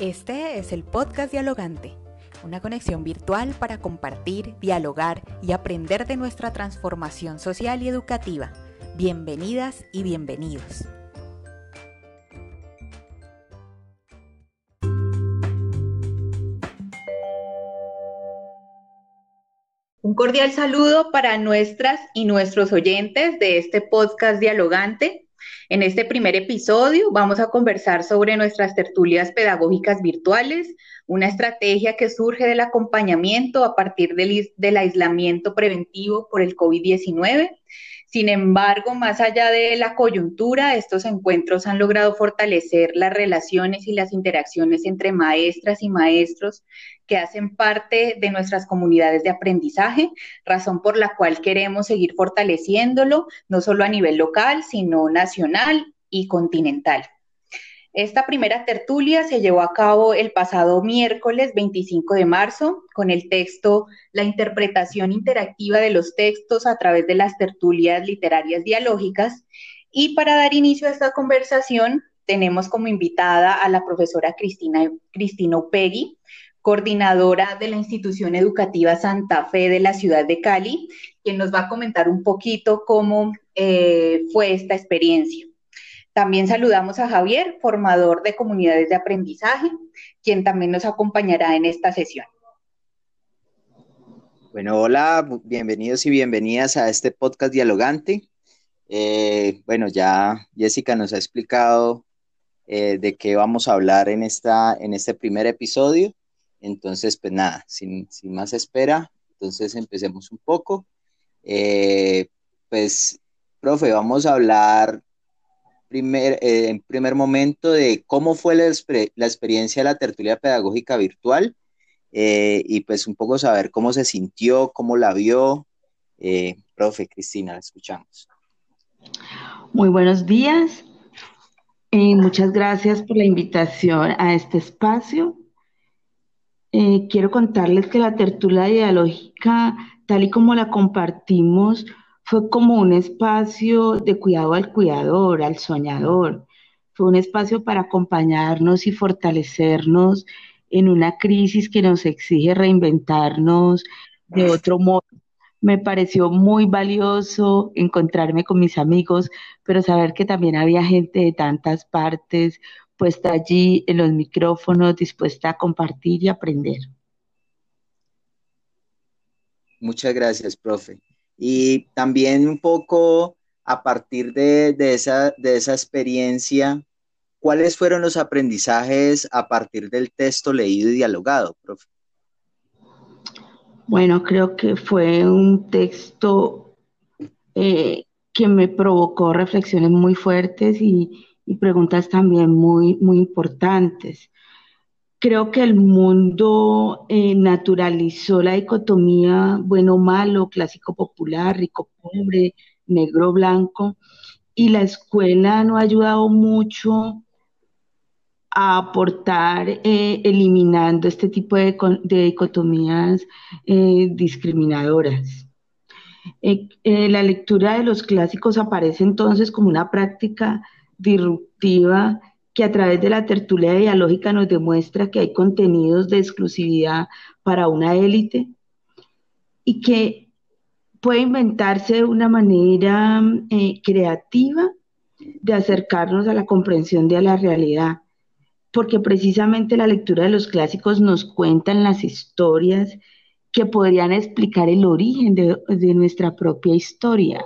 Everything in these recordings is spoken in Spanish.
Este es el podcast Dialogante, una conexión virtual para compartir, dialogar y aprender de nuestra transformación social y educativa. Bienvenidas y bienvenidos. Un cordial saludo para nuestras y nuestros oyentes de este podcast Dialogante. En este primer episodio vamos a conversar sobre nuestras tertulias pedagógicas virtuales, una estrategia que surge del acompañamiento a partir del, aislamiento preventivo por el COVID-19 sin embargo, más allá de la coyuntura, estos encuentros han logrado fortalecer las relaciones y las interacciones entre maestras y maestros que hacen parte de nuestras comunidades de aprendizaje, razón por la cual queremos seguir fortaleciéndolo, no solo a nivel local, sino nacional y continental. Esta primera tertulia se llevó a cabo el pasado miércoles 25 de marzo con el texto La interpretación interactiva de los textos a través de las tertulias literarias dialógicas. Y para dar inicio a esta conversación, tenemos como invitada a la profesora Cristina, Cristina Upegui, coordinadora de la institución educativa Santa Fe de la ciudad de Cali, quien nos va a comentar un poquito cómo eh, fue esta experiencia. También saludamos a Javier, formador de comunidades de aprendizaje, quien también nos acompañará en esta sesión. Bueno, hola, bienvenidos y bienvenidas a este podcast dialogante. Eh, bueno, ya Jessica nos ha explicado eh, de qué vamos a hablar en, esta, en este primer episodio. Entonces, pues nada, sin, más espera, entonces empecemos un poco. Eh, pues, profe, vamos a hablar eh, en primer momento de cómo fue la, experiencia de la tertulia pedagógica virtual eh, y pues un poco saber cómo se sintió, cómo la vio. Eh, profe Cristina, la escuchamos. Muy buenos días. muchas gracias por la invitación a este espacio. quiero contarles que la tertulia dialógica, tal y como la compartimos, fue como un espacio de cuidado al cuidador, al soñador. Fue un espacio para acompañarnos y fortalecernos en una crisis que nos exige reinventarnos de otro modo. Me pareció muy valioso encontrarme con mis amigos, pero saber que también había gente de tantas partes puesta allí en los micrófonos, dispuesta a compartir y aprender. Muchas gracias, profe. Y también un poco a partir de, esa, de esa experiencia, ¿cuáles fueron los aprendizajes a partir del texto leído y dialogado, profe? Bueno, creo que fue un texto eh, que me provocó reflexiones muy fuertes y, y preguntas también muy, muy importantes. Creo que el mundo eh, naturalizó la dicotomía bueno-malo, clásico-popular, rico-pobre, negro-blanco, y la escuela no ha ayudado mucho a aportar eh, eliminando este tipo de, dicotomías eh, discriminadoras. la lectura de los clásicos aparece entonces como una práctica disruptiva que a través de la tertulia dialógica nos demuestra que hay contenidos de exclusividad para una élite y que puede inventarse una manera eh, creativa de acercarnos a la comprensión de la realidad, porque precisamente la lectura de los clásicos nos cuentan las historias que podrían explicar el origen de nuestra propia historia,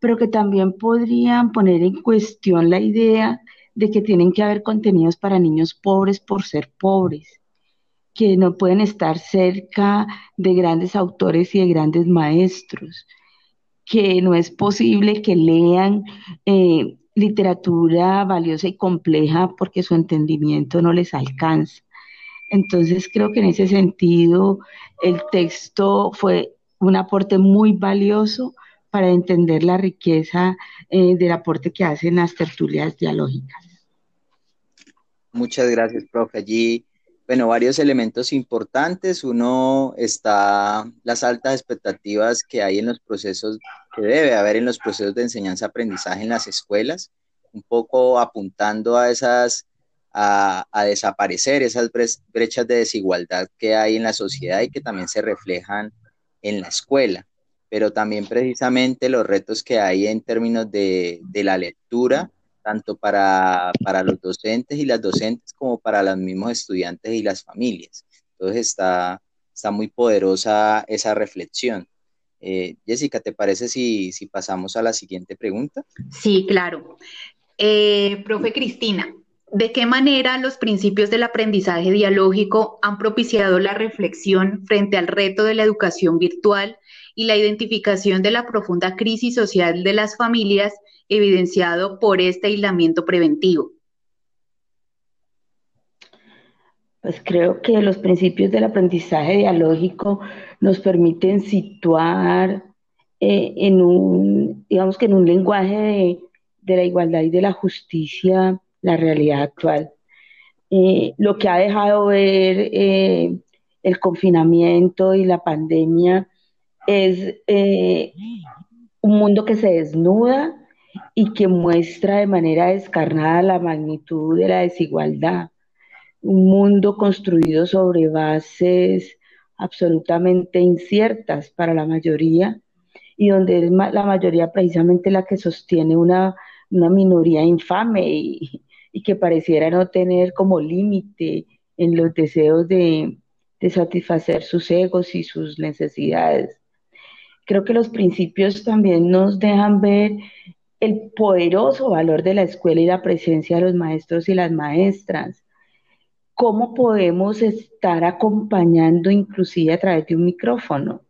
pero que también podrían poner en cuestión la idea de que tienen que haber contenidos para niños pobres por ser pobres, que no pueden estar cerca de grandes autores y de grandes maestros, que no es posible que lean eh, literatura valiosa y compleja porque su entendimiento no les alcanza. Entonces creo que en ese sentido el texto fue un aporte muy valioso para entender la riqueza eh, del aporte que hacen las tertulias dialógicas. Muchas gracias, profe. Allí, bueno, varios elementos importantes. Uno está las altas expectativas que hay en los procesos, que debe haber en los procesos de enseñanza-aprendizaje en las escuelas, un poco apuntando a esas a, desaparecer esas brechas de desigualdad que hay en la sociedad y que también se reflejan en la escuela, pero también precisamente los retos que hay en términos de, la lectura, tanto para, los docentes y las docentes como para los mismos estudiantes y las familias. Entonces está, está muy poderosa esa reflexión. Eh, Jessica, ¿te parece si, si, pasamos a la siguiente pregunta? Sí, claro. Eh, profe Cristina, ¿De qué manera los principios del aprendizaje dialógico han propiciado la reflexión frente al reto de la educación virtual y la identificación de la profunda crisis social de las familias evidenciado por este aislamiento preventivo? Pues creo que los principios del aprendizaje dialógico nos permiten situar eh, en un, digamos que en un lenguaje de, de la igualdad y de la justicia la realidad actual. Eh, lo que ha dejado ver eh, el confinamiento y la pandemia es eh, un mundo que se desnuda y que muestra de manera descarnada la magnitud de la desigualdad. Un mundo construido sobre bases absolutamente inciertas para la mayoría y donde es la mayoría precisamente la que sostiene una, una minoría infame y, y que pareciera no tener como límite en los deseos de, satisfacer sus egos y sus necesidades. Creo que los principios también nos dejan ver el poderoso valor de la escuela y la presencia de los maestros y las maestras. ¿Cómo podemos estar acompañando inclusive a través de un micrófono?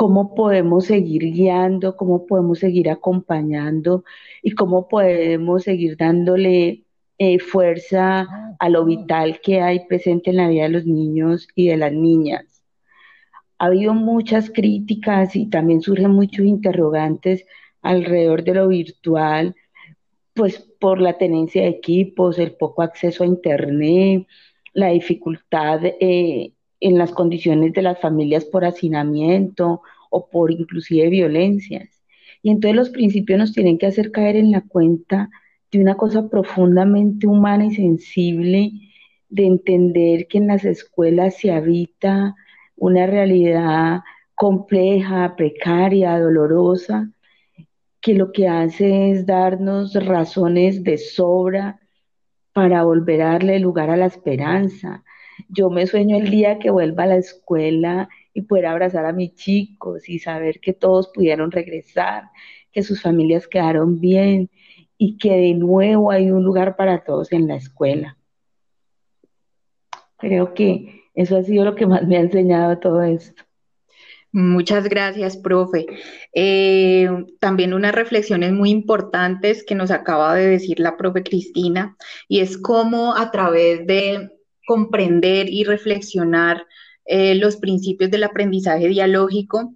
¿Cómo podemos seguir guiando? ¿Cómo podemos seguir acompañando? ¿Y cómo podemos seguir dándole eh, fuerza a lo vital que hay presente en la vida de los niños y de las niñas. Ha habido muchas críticas y también surgen muchos interrogantes alrededor de lo virtual, pues por la tenencia de equipos, el poco acceso a Internet, la dificultad eh, en las condiciones de las familias por hacinamiento o por inclusive violencias. Y entonces los principios nos tienen que hacer caer en la cuenta de una cosa profundamente humana y sensible, de entender que en las escuelas se habita una realidad compleja, precaria, dolorosa, que lo que hace es darnos razones de sobra para volver a darle lugar a la esperanza. Yo me sueño el día que vuelva a la escuela y poder abrazar a mis chicos y saber que todos pudieron regresar, que sus familias quedaron bien, y que de nuevo hay un lugar para todos en la escuela. Creo que eso ha sido lo que más me ha enseñado todo esto. Muchas gracias, profe. Eh, también unas reflexiones muy importantes que nos acaba de decir la profe Cristina, y es cómo a través de comprender y reflexionar eh, los principios del aprendizaje dialógico,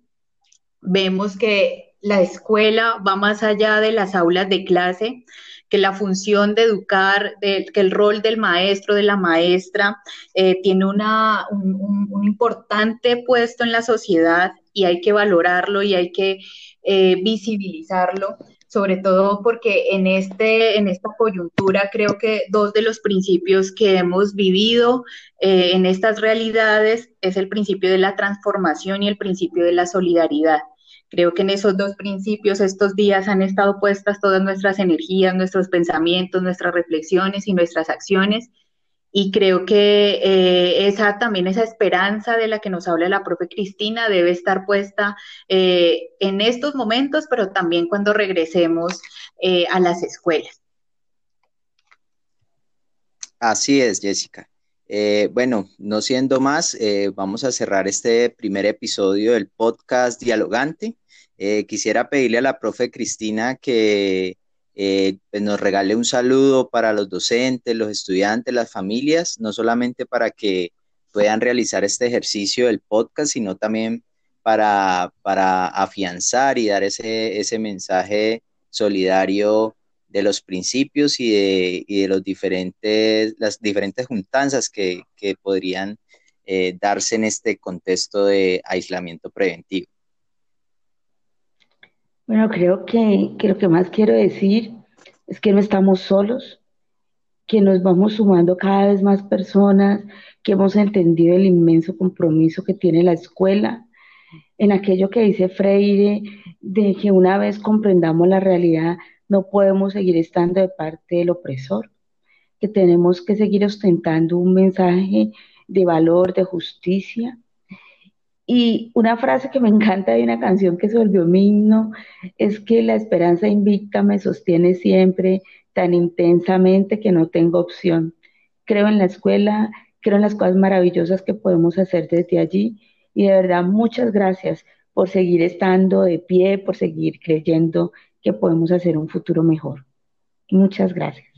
vemos que la escuela va más allá de las aulas de clase, que la función de educar, que el rol del maestro, de la maestra, eh, tiene una, un, importante puesto en la sociedad y hay que valorarlo y hay que eh, visibilizarlo, sobre todo porque en, este, en esta coyuntura creo que dos de los principios que hemos vivido eh, en estas realidades es el principio de la transformación y el principio de la solidaridad. Creo que en esos dos principios estos días han estado puestas todas nuestras energías, nuestros pensamientos, nuestras reflexiones y nuestras acciones. Y creo que eh, esa también esa esperanza de la que nos habla la propia Cristina debe estar puesta eh, en estos momentos, pero también cuando regresemos eh, a las escuelas. Así es, Jessica. bueno, no siendo más, vamos a cerrar este primer episodio del podcast Dialogante. Quisiera pedirle a la profe Cristina que eh, pues, nos regale un saludo para los docentes, los estudiantes, las familias, no solamente para que puedan realizar este ejercicio del podcast, sino también para, para afianzar y dar ese, ese mensaje solidario de los principios y de, y de los diferentes, las diferentes juntanzas que, que podrían eh, darse en este contexto de aislamiento preventivo. Bueno, creo que, lo que más quiero decir es que no estamos solos que nos vamos sumando cada vez más personas, que hemos entendido el inmenso compromiso que tiene la escuela en aquello que dice Freire, de que una vez comprendamos la realidad, no podemos seguir estando de parte del opresor, que tenemos que seguir ostentando un mensaje de valor, de justicia. Y una frase que me encanta de una canción que se volvió mi himno es que la esperanza invicta me sostiene siempre tan intensamente que no tengo opción. Creo en la escuela, creo en las cosas maravillosas que podemos hacer desde allí y de verdad muchas gracias por seguir estando de pie, por seguir creyendo que podemos hacer un futuro mejor. Muchas gracias.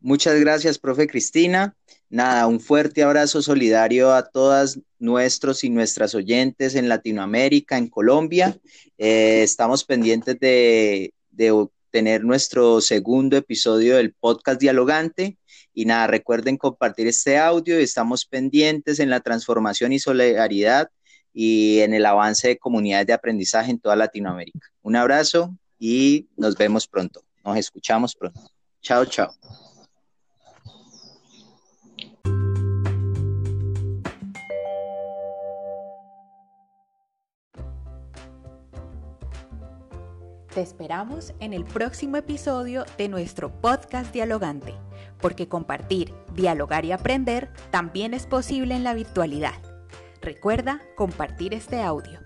Muchas gracias, profe Cristina. Nada, un fuerte abrazo solidario a todas nuestros y nuestras oyentes en Latinoamérica, en Colombia. Eh, estamos pendientes de, de tener nuestro segundo episodio del podcast dialogante. Y nada, recuerden compartir este audio. Estamos pendientes en la transformación y solidaridad y en el avance de comunidades de aprendizaje en toda Latinoamérica. Un abrazo y nos vemos pronto. Nos escuchamos pronto. Chao, chao. Te esperamos en el próximo episodio de nuestro podcast dialogante, porque compartir, dialogar y aprender también es posible en la virtualidad. Recuerda compartir este audio.